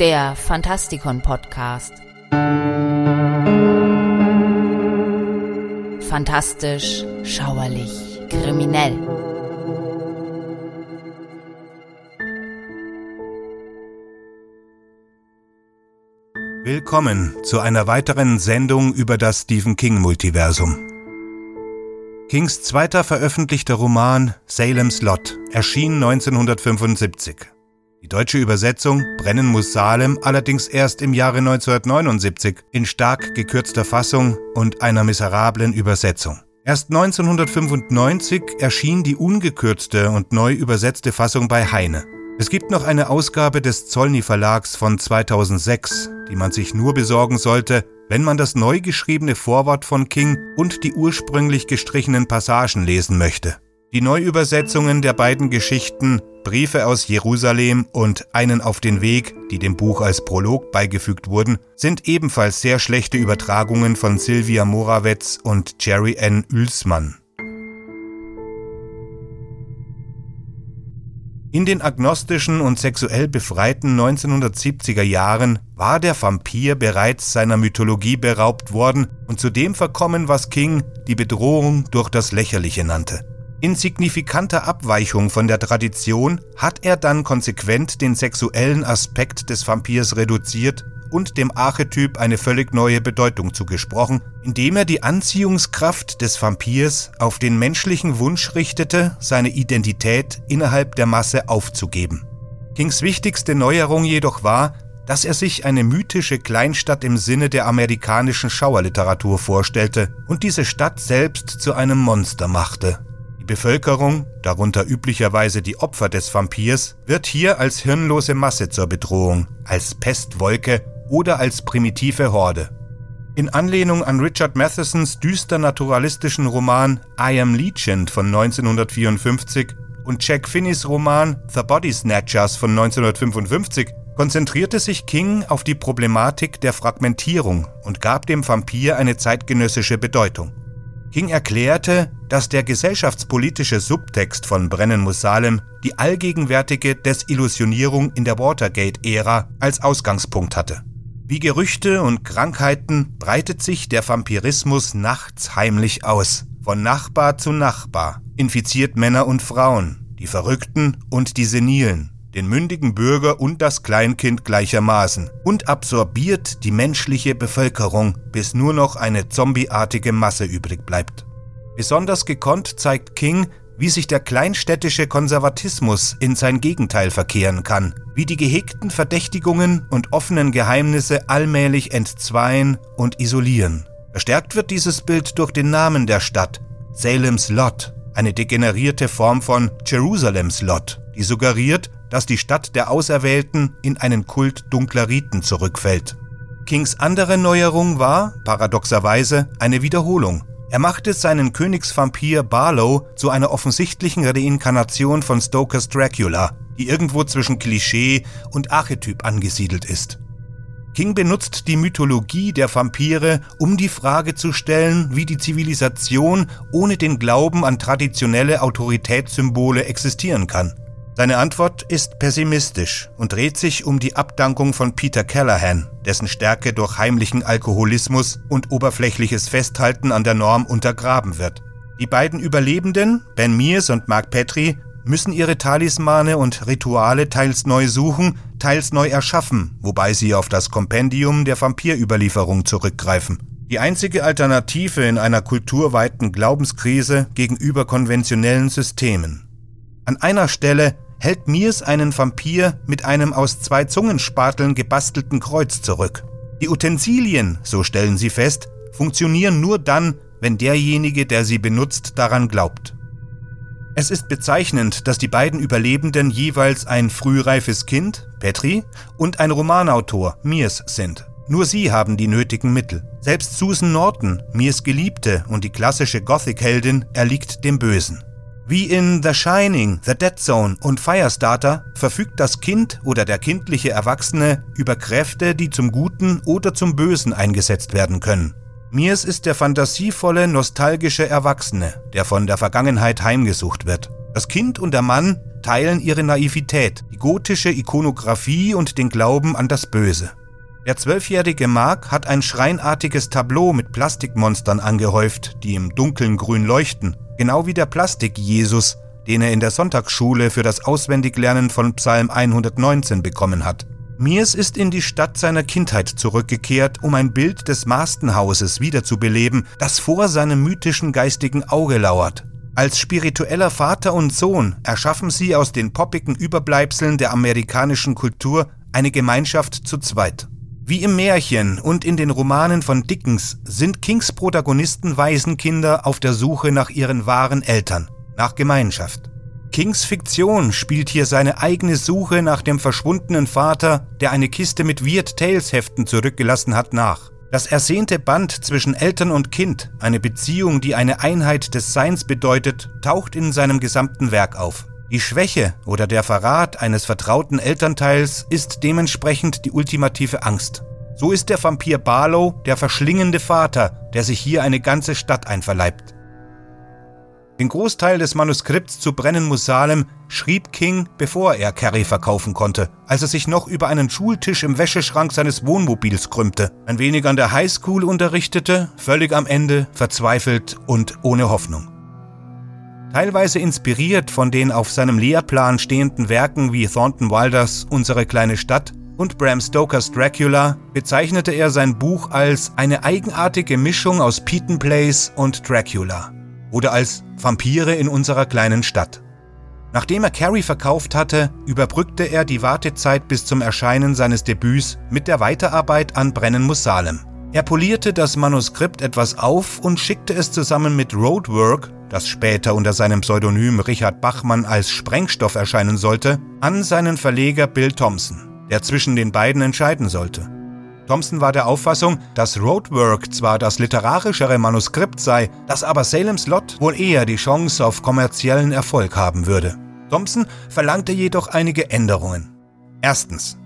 Der Fantastikon Podcast. Fantastisch, schauerlich, kriminell. Willkommen zu einer weiteren Sendung über das Stephen King Multiversum. Kings zweiter veröffentlichter Roman Salem's Lot erschien 1975. Die deutsche Übersetzung Brennen muss Salem allerdings erst im Jahre 1979 in stark gekürzter Fassung und einer miserablen Übersetzung. Erst 1995 erschien die ungekürzte und neu übersetzte Fassung bei Heine. Es gibt noch eine Ausgabe des Zollny Verlags von 2006, die man sich nur besorgen sollte, wenn man das neu geschriebene Vorwort von King und die ursprünglich gestrichenen Passagen lesen möchte. Die Neuübersetzungen der beiden Geschichten Briefe aus Jerusalem und Einen auf den Weg, die dem Buch als Prolog beigefügt wurden, sind ebenfalls sehr schlechte Übertragungen von Sylvia Morawetz und Jerry N. Uelsmann. In den agnostischen und sexuell befreiten 1970er Jahren war der Vampir bereits seiner Mythologie beraubt worden und zu dem verkommen, was King die Bedrohung durch das Lächerliche nannte. In signifikanter Abweichung von der Tradition hat er dann konsequent den sexuellen Aspekt des Vampirs reduziert und dem Archetyp eine völlig neue Bedeutung zugesprochen, indem er die Anziehungskraft des Vampirs auf den menschlichen Wunsch richtete, seine Identität innerhalb der Masse aufzugeben. Kings wichtigste Neuerung jedoch war, dass er sich eine mythische Kleinstadt im Sinne der amerikanischen Schauerliteratur vorstellte und diese Stadt selbst zu einem Monster machte. Die Bevölkerung, darunter üblicherweise die Opfer des Vampirs, wird hier als hirnlose Masse zur Bedrohung, als Pestwolke oder als primitive Horde. In Anlehnung an Richard Mathesons düster naturalistischen Roman I Am Legend von 1954 und Jack Finneys Roman The Body Snatchers von 1955 konzentrierte sich King auf die Problematik der Fragmentierung und gab dem Vampir eine zeitgenössische Bedeutung. King erklärte, dass der gesellschaftspolitische Subtext von Brennen muss Salem die allgegenwärtige Desillusionierung in der Watergate-Ära als Ausgangspunkt hatte. Wie Gerüchte und Krankheiten breitet sich der Vampirismus nachts heimlich aus, von Nachbar zu Nachbar, infiziert Männer und Frauen, die Verrückten und die Senilen, den mündigen Bürger und das Kleinkind gleichermaßen und absorbiert die menschliche Bevölkerung, bis nur noch eine zombieartige Masse übrig bleibt. Besonders gekonnt zeigt King, wie sich der kleinstädtische Konservatismus in sein Gegenteil verkehren kann, wie die gehegten Verdächtigungen und offenen Geheimnisse allmählich entzweien und isolieren. Verstärkt wird dieses Bild durch den Namen der Stadt, Salem's Lot, eine degenerierte Form von Jerusalems Lot, die suggeriert, dass die Stadt der Auserwählten in einen Kult dunkler Riten zurückfällt. Kings andere Neuerung war, paradoxerweise, eine Wiederholung. Er machte seinen Königsvampir Barlow zu einer offensichtlichen Reinkarnation von Stokers Dracula, die irgendwo zwischen Klischee und Archetyp angesiedelt ist. King benutzt die Mythologie der Vampire, um die Frage zu stellen, wie die Zivilisation ohne den Glauben an traditionelle Autoritätssymbole existieren kann. Seine Antwort ist pessimistisch und dreht sich um die Abdankung von Peter Callahan, dessen Stärke durch heimlichen Alkoholismus und oberflächliches Festhalten an der Norm untergraben wird. Die beiden Überlebenden, Ben Mears und Mark Petrie, müssen ihre Talismane und Rituale teils neu suchen, teils neu erschaffen, wobei sie auf das Kompendium der Vampirüberlieferung zurückgreifen. Die einzige Alternative in einer kulturweiten Glaubenskrise gegenüber konventionellen Systemen. An einer Stelle hält Mirs einen Vampir mit einem aus zwei Zungenspateln gebastelten Kreuz zurück. Die Utensilien, so stellen sie fest, funktionieren nur dann, wenn derjenige, der sie benutzt, daran glaubt. Es ist bezeichnend, dass die beiden Überlebenden jeweils ein frühreifes Kind, Petri, und ein Romanautor, Mirs, sind. Nur sie haben die nötigen Mittel. Selbst Susan Norton, Mirs Geliebte und die klassische Gothic-Heldin, erliegt dem Bösen. Wie in The Shining, The Dead Zone und Firestarter verfügt das Kind oder der kindliche Erwachsene über Kräfte, die zum Guten oder zum Bösen eingesetzt werden können. Mirs ist der fantasievolle, nostalgische Erwachsene, der von der Vergangenheit heimgesucht wird. Das Kind und der Mann teilen ihre Naivität, die gotische Ikonographie und den Glauben an das Böse. Der zwölfjährige Mark hat ein schreinartiges Tableau mit Plastikmonstern angehäuft, die im dunklen Grün leuchten, genau wie der Plastik-Jesus, den er in der Sonntagsschule für das Auswendiglernen von Psalm 119 bekommen hat. Mears ist in die Stadt seiner Kindheit zurückgekehrt, um ein Bild des Mastenhauses wiederzubeleben, das vor seinem mythischen geistigen Auge lauert. Als spiritueller Vater und Sohn erschaffen sie aus den poppigen Überbleibseln der amerikanischen Kultur eine Gemeinschaft zu zweit. Wie im Märchen und in den Romanen von Dickens sind Kings Protagonisten Waisenkinder auf der Suche nach ihren wahren Eltern nach Gemeinschaft. Kings Fiktion spielt hier seine eigene Suche nach dem verschwundenen Vater, der eine Kiste mit Weird Tales Heften zurückgelassen hat, nach. Das ersehnte Band zwischen Eltern und Kind, eine Beziehung, die eine Einheit des Seins bedeutet, taucht in seinem gesamten Werk auf. Die Schwäche oder der Verrat eines vertrauten Elternteils ist dementsprechend die ultimative Angst. So ist der Vampir Barlow der verschlingende Vater, der sich hier eine ganze Stadt einverleibt. Den Großteil des Manuskripts zu Brennen muss Salem schrieb King, bevor er Carrie verkaufen konnte, als er sich noch über einen Schultisch im Wäscheschrank seines Wohnmobils krümmte, ein wenig an der Highschool unterrichtete, völlig am Ende, verzweifelt und ohne Hoffnung. Teilweise inspiriert von den auf seinem Lehrplan stehenden Werken wie Thornton Wilders Unsere kleine Stadt und Bram Stokers Dracula bezeichnete er sein Buch als eine eigenartige Mischung aus Peyton Place und Dracula oder als Vampire in unserer kleinen Stadt. Nachdem er Carrie verkauft hatte, überbrückte er die Wartezeit bis zum Erscheinen seines Debüts mit der Weiterarbeit an Brennen muss Salem. Er polierte das Manuskript etwas auf und schickte es zusammen mit Roadwork, das später unter seinem Pseudonym Richard Bachmann als Sprengstoff erscheinen sollte, an seinen Verleger Bill Thompson, der zwischen den beiden entscheiden sollte. Thompson war der Auffassung, dass Roadwork zwar das literarischere Manuskript sei, dass aber Salem's Lot wohl eher die Chance auf kommerziellen Erfolg haben würde. Thompson verlangte jedoch einige Änderungen. Erstens.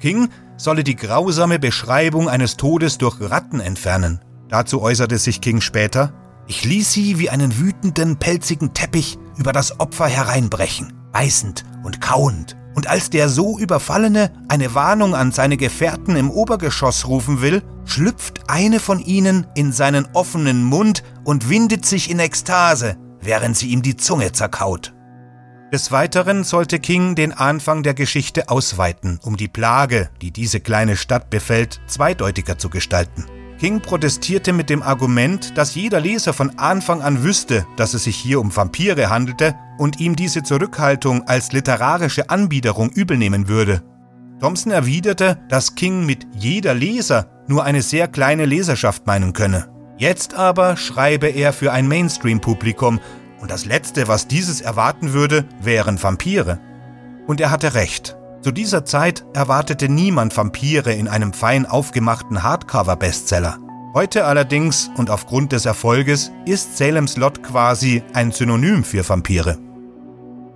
King solle die grausame Beschreibung eines Todes durch Ratten entfernen. Dazu äußerte sich King später, ich ließ sie wie einen wütenden, pelzigen Teppich über das Opfer hereinbrechen, beißend und kauend und als der so Überfallene eine Warnung an seine Gefährten im Obergeschoss rufen will, schlüpft eine von ihnen in seinen offenen Mund und windet sich in Ekstase, während sie ihm die Zunge zerkaut. Des Weiteren sollte King den Anfang der Geschichte ausweiten, um die Plage, die diese kleine Stadt befällt, zweideutiger zu gestalten. King protestierte mit dem Argument, dass jeder Leser von Anfang an wüsste, dass es sich hier um Vampire handelte und ihm diese Zurückhaltung als literarische Anbiederung übelnehmen würde. Thompson erwiderte, dass King mit jeder Leser nur eine sehr kleine Leserschaft meinen könne. Jetzt aber schreibe er für ein Mainstream-Publikum und das Letzte, was dieses erwarten würde, wären Vampire. Und er hatte recht. Zu dieser Zeit erwartete niemand Vampire in einem fein aufgemachten Hardcover-Bestseller. Heute allerdings und aufgrund des Erfolges ist Salem's Lot quasi ein Synonym für Vampire.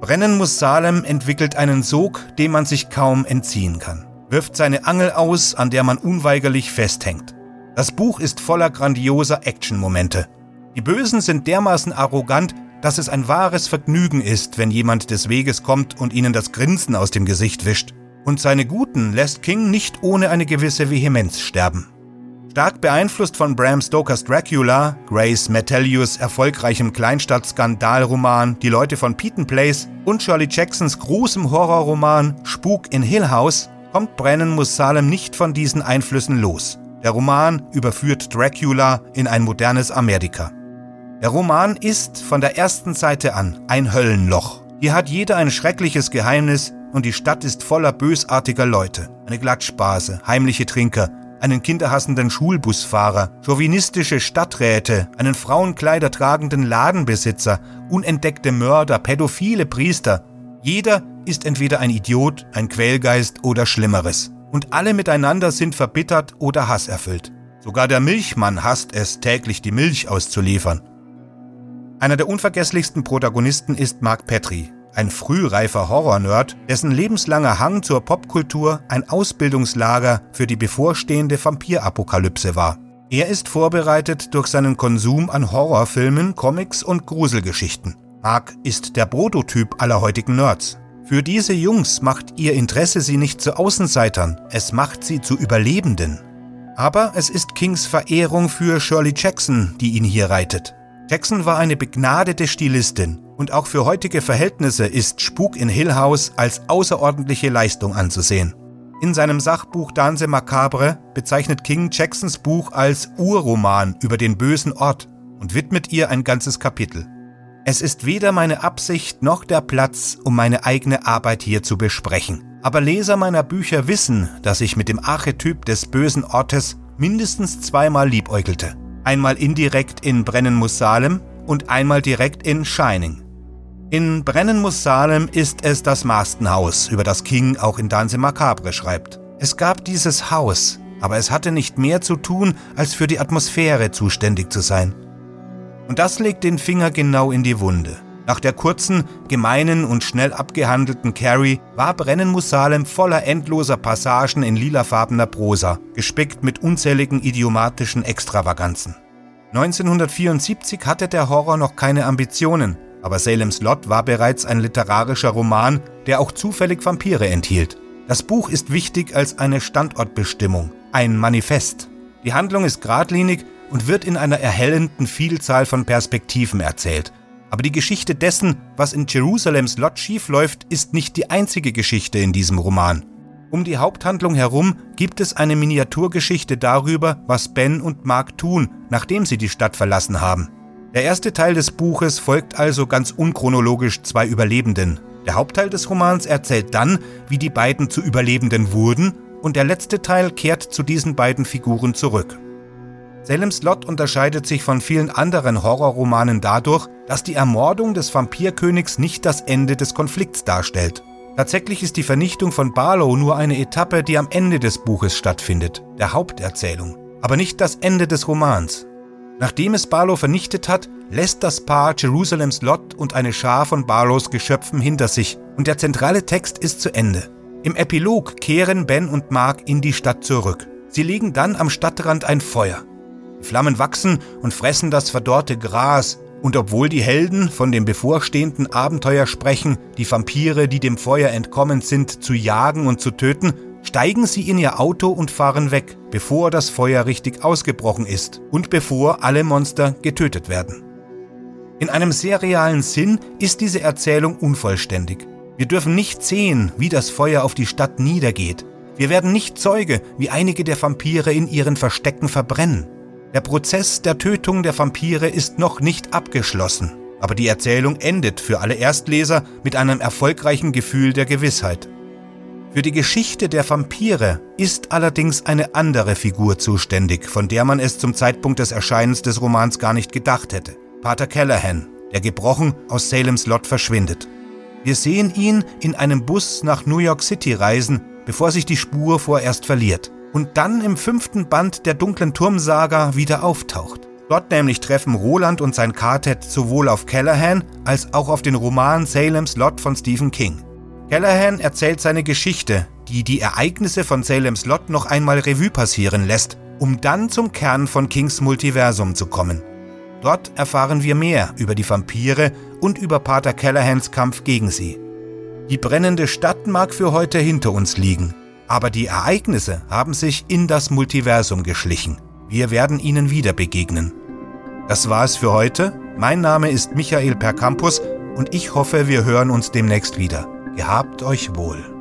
Brennen muss Salem entwickelt einen Sog, dem man sich kaum entziehen kann, wirft seine Angel aus, an der man unweigerlich festhängt. Das Buch ist voller grandioser Action-Momente. Die Bösen sind dermaßen arrogant, dass es ein wahres Vergnügen ist, wenn jemand des Weges kommt und ihnen das Grinsen aus dem Gesicht wischt. Und seine Guten lässt King nicht ohne eine gewisse Vehemenz sterben. Stark beeinflusst von Bram Stokers Dracula, Grace Metellius erfolgreichem Kleinstadt-Skandalroman Die Leute von Peyton Place und Shirley Jacksons großem Horrorroman Spuk in Hill House kommt Brennan muss Salem nicht von diesen Einflüssen los. Der Roman überführt Dracula in ein modernes Amerika. Der Roman ist von der ersten Seite an ein Höllenloch. Hier hat jeder ein schreckliches Geheimnis und die Stadt ist voller bösartiger Leute. Eine Glatschbase, heimliche Trinker, einen kinderhassenden Schulbusfahrer, chauvinistische Stadträte, einen Frauenkleider tragenden Ladenbesitzer, unentdeckte Mörder, pädophile Priester. Jeder ist entweder ein Idiot, ein Quälgeist oder Schlimmeres. Und alle miteinander sind verbittert oder hasserfüllt. Sogar der Milchmann hasst es, täglich die Milch auszuliefern. Einer der unvergesslichsten Protagonisten ist Mark Petrie, ein frühreifer Horror-Nerd, dessen lebenslanger Hang zur Popkultur ein Ausbildungslager für die bevorstehende Vampirapokalypse war. Er ist vorbereitet durch seinen Konsum an Horrorfilmen, Comics und Gruselgeschichten. Mark ist der Prototyp aller heutigen Nerds. Für diese Jungs macht ihr Interesse sie nicht zu Außenseitern, es macht sie zu Überlebenden. Aber es ist Kings Verehrung für Shirley Jackson, die ihn hier reitet. Jackson war eine begnadete Stilistin und auch für heutige Verhältnisse ist Spuk in Hill House als außerordentliche Leistung anzusehen. In seinem Sachbuch Danse Macabre bezeichnet King Jacksons Buch als Urroman über den bösen Ort und widmet ihr ein ganzes Kapitel. Es ist weder meine Absicht noch der Platz, um meine eigene Arbeit hier zu besprechen. Aber Leser meiner Bücher wissen, dass ich mit dem Archetyp des bösen Ortes mindestens zweimal liebäugelte. Einmal indirekt in Brennen muss Salem und einmal direkt in Shining. In Brennen muss Salem ist es das Mastenhaus, über das King auch in Danse Macabre schreibt. Es gab dieses Haus, aber es hatte nicht mehr zu tun, als für die Atmosphäre zuständig zu sein. Und das legt den Finger genau in die Wunde. Nach der kurzen, gemeinen und schnell abgehandelten Carrie war Brennen muss Salem voller endloser Passagen in lilafarbener Prosa, gespickt mit unzähligen idiomatischen Extravaganzen. 1974 hatte der Horror noch keine Ambitionen, aber Salem's Lot war bereits ein literarischer Roman, der auch zufällig Vampire enthielt. Das Buch ist wichtig als eine Standortbestimmung, ein Manifest. Die Handlung ist geradlinig und wird in einer erhellenden Vielzahl von Perspektiven erzählt. Aber die Geschichte dessen, was in Jerusalems Lot schiefläuft, ist nicht die einzige Geschichte in diesem Roman. Um die Haupthandlung herum gibt es eine Miniaturgeschichte darüber, was Ben und Mark tun, nachdem sie die Stadt verlassen haben. Der erste Teil des Buches folgt also ganz unchronologisch zwei Überlebenden. Der Hauptteil des Romans erzählt dann, wie die beiden zu Überlebenden wurden, und der letzte Teil kehrt zu diesen beiden Figuren zurück. Salem's Lot unterscheidet sich von vielen anderen Horrorromanen dadurch, dass die Ermordung des Vampirkönigs nicht das Ende des Konflikts darstellt. Tatsächlich ist die Vernichtung von Barlow nur eine Etappe, die am Ende des Buches stattfindet, der Haupterzählung, aber nicht das Ende des Romans. Nachdem es Barlow vernichtet hat, lässt das Paar Jerusalems Lot und eine Schar von Barlows Geschöpfen hinter sich und der zentrale Text ist zu Ende. Im Epilog kehren Ben und Mark in die Stadt zurück. Sie legen dann am Stadtrand ein Feuer. Flammen wachsen und fressen das verdorrte Gras, und obwohl die Helden von dem bevorstehenden Abenteuer sprechen, die Vampire, die dem Feuer entkommen sind, zu jagen und zu töten, steigen sie in ihr Auto und fahren weg, bevor das Feuer richtig ausgebrochen ist und bevor alle Monster getötet werden. In einem sehr realen Sinn ist diese Erzählung unvollständig. Wir dürfen nicht sehen, wie das Feuer auf die Stadt niedergeht. Wir werden nicht Zeuge, wie einige der Vampire in ihren Verstecken verbrennen. Der Prozess der Tötung der Vampire ist noch nicht abgeschlossen, aber die Erzählung endet für alle Erstleser mit einem erfolgreichen Gefühl der Gewissheit. Für die Geschichte der Vampire ist allerdings eine andere Figur zuständig, von der man es zum Zeitpunkt des Erscheinens des Romans gar nicht gedacht hätte. Pater Callahan, der gebrochen aus Salems Lot verschwindet. Wir sehen ihn in einem Bus nach New York City reisen, bevor sich die Spur vorerst verliert und dann im fünften Band der dunklen Turmsaga wieder auftaucht. Dort nämlich treffen Roland und sein Quartett sowohl auf Callahan als auch auf den Roman Salem's Lot von Stephen King. Callahan erzählt seine Geschichte, die die Ereignisse von Salem's Lot noch einmal Revue passieren lässt, um dann zum Kern von Kings Multiversum zu kommen. Dort erfahren wir mehr über die Vampire und über Pater Callahans Kampf gegen sie. Die brennende Stadt mag für heute hinter uns liegen, aber die Ereignisse haben sich in das Multiversum geschlichen. Wir werden ihnen wieder begegnen. Das war es für heute. Mein Name ist Michael Percampus und ich hoffe, wir hören uns demnächst wieder. Gehabt euch wohl.